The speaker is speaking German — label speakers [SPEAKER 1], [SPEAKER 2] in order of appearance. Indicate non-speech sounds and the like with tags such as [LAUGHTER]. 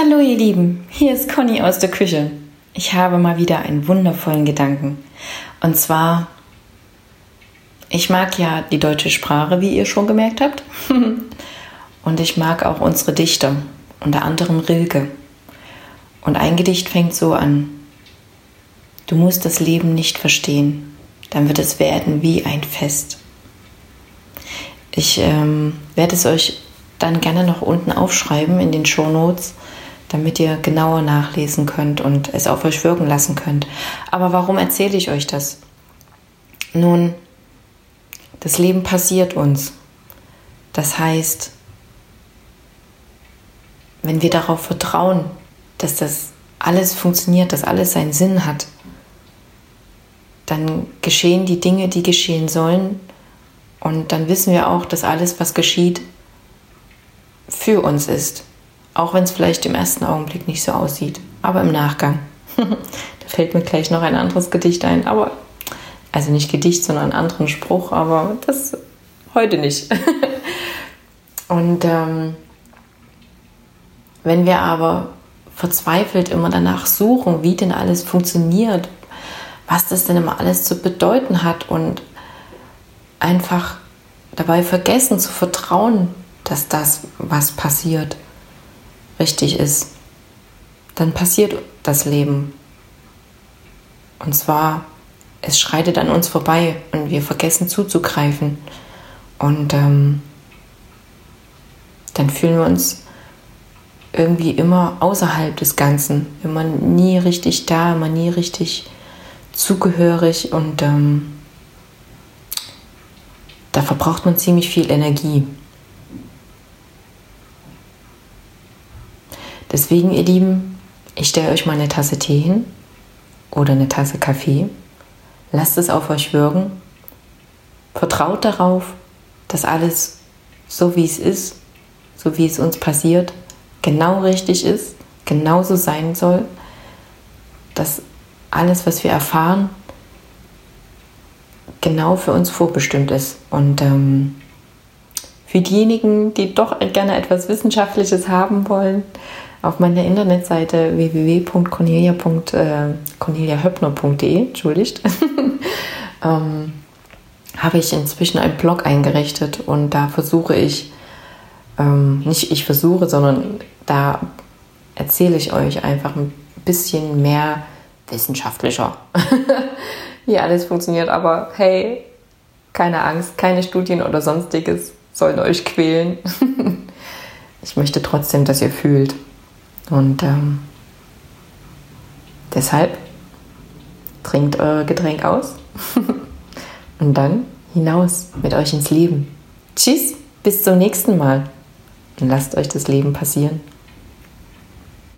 [SPEAKER 1] Hallo ihr Lieben, hier ist Conny aus der Küche. Ich habe mal wieder einen wundervollen Gedanken. Und zwar, ich mag ja die deutsche Sprache, wie ihr schon gemerkt habt. [LAUGHS] Und ich mag auch unsere Dichter, unter anderem Rilke. Und ein Gedicht fängt so an. Du musst das Leben nicht verstehen, dann wird es werden wie ein Fest. Ich ähm, werde es euch dann gerne noch unten aufschreiben in den Show Notes, damit ihr genauer nachlesen könnt und es auf euch wirken lassen könnt. Aber warum erzähle ich euch das? Nun, das Leben passiert uns. Das heißt, wenn wir darauf vertrauen, dass das alles funktioniert, dass alles seinen Sinn hat, dann geschehen die Dinge, die geschehen sollen. Und dann wissen wir auch, dass alles, was geschieht, für uns ist. Auch wenn es vielleicht im ersten Augenblick nicht so aussieht, aber im Nachgang. [LAUGHS] da fällt mir gleich noch ein anderes Gedicht ein, aber also nicht Gedicht, sondern einen anderen Spruch, aber das heute nicht. [LAUGHS] Und ähm, wenn wir aber verzweifelt immer danach suchen, wie denn alles funktioniert, was das denn immer alles zu bedeuten hat und einfach dabei vergessen zu vertrauen, dass das, was passiert, richtig ist, dann passiert das Leben. Und zwar, es schreitet an uns vorbei und wir vergessen zuzugreifen. Und ähm, dann fühlen wir uns irgendwie immer außerhalb des Ganzen, immer nie richtig da, immer nie richtig zugehörig und ähm, da verbraucht man ziemlich viel Energie. Deswegen, ihr Lieben, ich stelle euch mal eine Tasse Tee hin oder eine Tasse Kaffee. Lasst es auf euch wirken. Vertraut darauf, dass alles so wie es ist, so wie es uns passiert, genau richtig ist, genauso sein soll, dass alles, was wir erfahren, genau für uns vorbestimmt ist. Und ähm, für diejenigen, die doch gerne etwas Wissenschaftliches haben wollen, auf meiner Internetseite www.cornelia.corneliahöppner.de, äh, entschuldigt, [LAUGHS] ähm, habe ich inzwischen einen Blog eingerichtet und da versuche ich, ähm, nicht ich versuche, sondern da erzähle ich euch einfach ein bisschen mehr wissenschaftlicher, [LAUGHS] wie alles funktioniert. Aber hey, keine Angst, keine Studien oder sonstiges sollen euch quälen. [LAUGHS] ich möchte trotzdem, dass ihr fühlt. Und ähm, deshalb trinkt euer Getränk aus [LAUGHS] und dann hinaus mit euch ins Leben. Tschüss, bis zum nächsten Mal und lasst euch das Leben passieren.